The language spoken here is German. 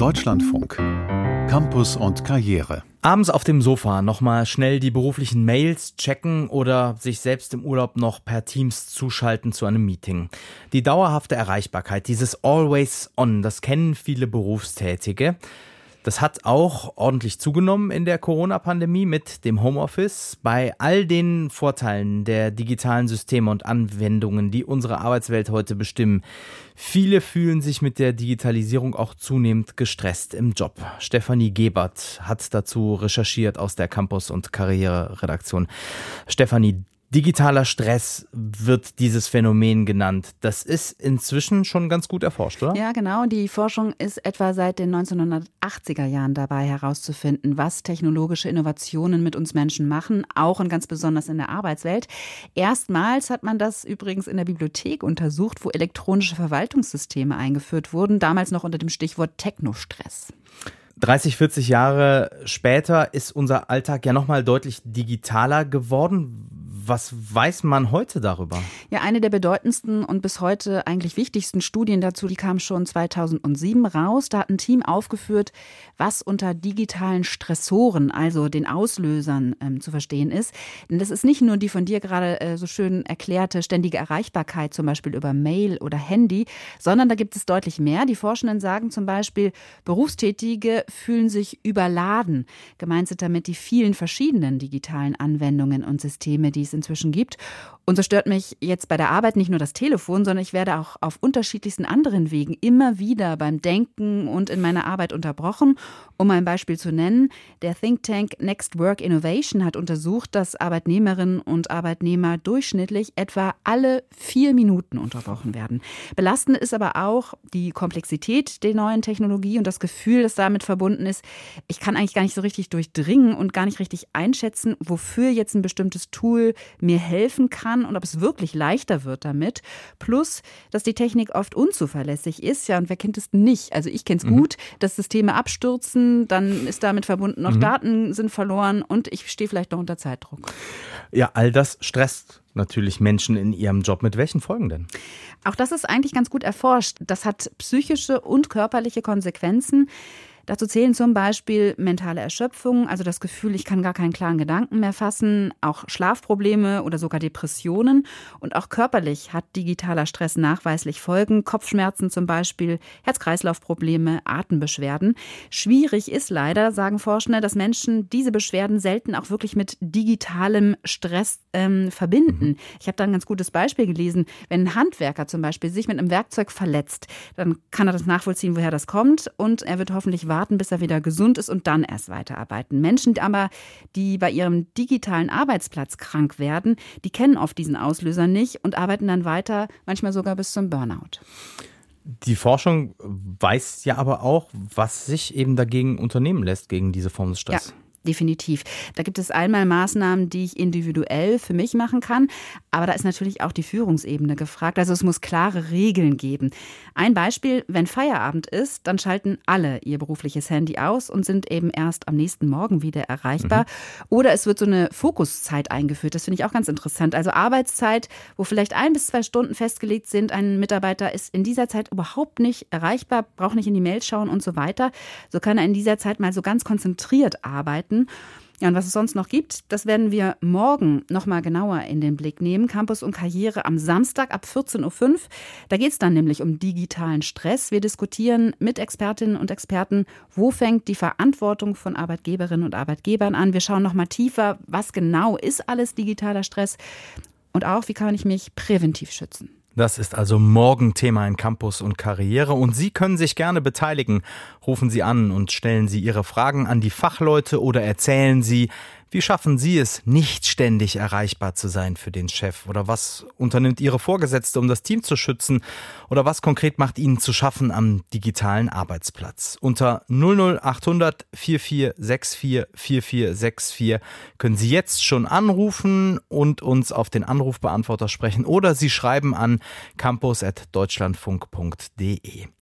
Deutschlandfunk. Campus und Karriere. Abends auf dem Sofa nochmal schnell die beruflichen Mails checken oder sich selbst im Urlaub noch per Teams zuschalten zu einem Meeting. Die dauerhafte Erreichbarkeit, dieses Always On, das kennen viele Berufstätige. Das hat auch ordentlich zugenommen in der Corona-Pandemie mit dem Homeoffice. Bei all den Vorteilen der digitalen Systeme und Anwendungen, die unsere Arbeitswelt heute bestimmen, viele fühlen sich mit der Digitalisierung auch zunehmend gestresst im Job. Stefanie Gebert hat dazu recherchiert aus der Campus- und Karriere-Redaktion. Stefanie, Digitaler Stress wird dieses Phänomen genannt. Das ist inzwischen schon ganz gut erforscht, oder? Ja, genau. Die Forschung ist etwa seit den 1980er Jahren dabei herauszufinden, was technologische Innovationen mit uns Menschen machen, auch und ganz besonders in der Arbeitswelt. Erstmals hat man das übrigens in der Bibliothek untersucht, wo elektronische Verwaltungssysteme eingeführt wurden, damals noch unter dem Stichwort Technostress. 30, 40 Jahre später ist unser Alltag ja nochmal deutlich digitaler geworden. Was weiß man heute darüber? Ja, eine der bedeutendsten und bis heute eigentlich wichtigsten Studien dazu, die kam schon 2007 raus. Da hat ein Team aufgeführt, was unter digitalen Stressoren, also den Auslösern, ähm, zu verstehen ist. Denn das ist nicht nur die von dir gerade äh, so schön erklärte ständige Erreichbarkeit, zum Beispiel über Mail oder Handy, sondern da gibt es deutlich mehr. Die Forschenden sagen zum Beispiel, Berufstätige fühlen sich überladen. Gemeint sind damit die vielen verschiedenen digitalen Anwendungen und Systeme, die es in inzwischen gibt. Und so stört mich jetzt bei der Arbeit nicht nur das Telefon, sondern ich werde auch auf unterschiedlichsten anderen Wegen immer wieder beim Denken und in meiner Arbeit unterbrochen. Um ein Beispiel zu nennen, der Think Tank Next Work Innovation hat untersucht, dass Arbeitnehmerinnen und Arbeitnehmer durchschnittlich etwa alle vier Minuten unterbrochen werden. Belastend ist aber auch die Komplexität der neuen Technologie und das Gefühl, das damit verbunden ist, ich kann eigentlich gar nicht so richtig durchdringen und gar nicht richtig einschätzen, wofür jetzt ein bestimmtes Tool mir helfen kann und ob es wirklich leichter wird damit. Plus, dass die Technik oft unzuverlässig ist. Ja, und wer kennt es nicht? Also ich kenne es mhm. gut, dass Systeme abstürzen, dann ist damit verbunden, noch mhm. Daten sind verloren und ich stehe vielleicht noch unter Zeitdruck. Ja, all das stresst natürlich Menschen in ihrem Job. Mit welchen Folgen denn? Auch das ist eigentlich ganz gut erforscht. Das hat psychische und körperliche Konsequenzen. Dazu zählen zum Beispiel mentale Erschöpfung, also das Gefühl, ich kann gar keinen klaren Gedanken mehr fassen, auch Schlafprobleme oder sogar Depressionen. Und auch körperlich hat digitaler Stress nachweislich Folgen, Kopfschmerzen zum Beispiel, Herz-Kreislauf-Probleme, Atembeschwerden. Schwierig ist leider, sagen Forschende, dass Menschen diese Beschwerden selten auch wirklich mit digitalem Stress ähm, verbinden. Mhm. Ich habe da ein ganz gutes Beispiel gelesen. Wenn ein Handwerker zum Beispiel sich mit einem Werkzeug verletzt, dann kann er das nachvollziehen, woher das kommt und er wird hoffentlich warten, warten, bis er wieder gesund ist und dann erst weiterarbeiten. Menschen aber, die bei ihrem digitalen Arbeitsplatz krank werden, die kennen oft diesen Auslöser nicht und arbeiten dann weiter, manchmal sogar bis zum Burnout. Die Forschung weiß ja aber auch, was sich eben dagegen unternehmen lässt, gegen diese Form des Stresses. Ja definitiv. Da gibt es einmal Maßnahmen, die ich individuell für mich machen kann, aber da ist natürlich auch die Führungsebene gefragt. Also es muss klare Regeln geben. Ein Beispiel, wenn Feierabend ist, dann schalten alle ihr berufliches Handy aus und sind eben erst am nächsten Morgen wieder erreichbar. Mhm. Oder es wird so eine Fokuszeit eingeführt. Das finde ich auch ganz interessant. Also Arbeitszeit, wo vielleicht ein bis zwei Stunden festgelegt sind. Ein Mitarbeiter ist in dieser Zeit überhaupt nicht erreichbar, braucht nicht in die Mail schauen und so weiter. So kann er in dieser Zeit mal so ganz konzentriert arbeiten arbeiten. Ja, und was es sonst noch gibt, das werden wir morgen nochmal genauer in den Blick nehmen. Campus und Karriere am Samstag ab 14.05 Uhr. Da geht es dann nämlich um digitalen Stress. Wir diskutieren mit Expertinnen und Experten, wo fängt die Verantwortung von Arbeitgeberinnen und Arbeitgebern an. Wir schauen nochmal tiefer, was genau ist alles digitaler Stress und auch, wie kann ich mich präventiv schützen. Das ist also morgen Thema in Campus und Karriere und Sie können sich gerne beteiligen. Rufen Sie an und stellen Sie Ihre Fragen an die Fachleute oder erzählen Sie, wie schaffen Sie es, nicht ständig erreichbar zu sein für den Chef? Oder was unternimmt Ihre Vorgesetzte, um das Team zu schützen? Oder was konkret macht Ihnen zu schaffen am digitalen Arbeitsplatz? Unter 00800 4464 4464 können Sie jetzt schon anrufen und uns auf den Anrufbeantworter sprechen oder Sie schreiben an campus.deutschlandfunk.de.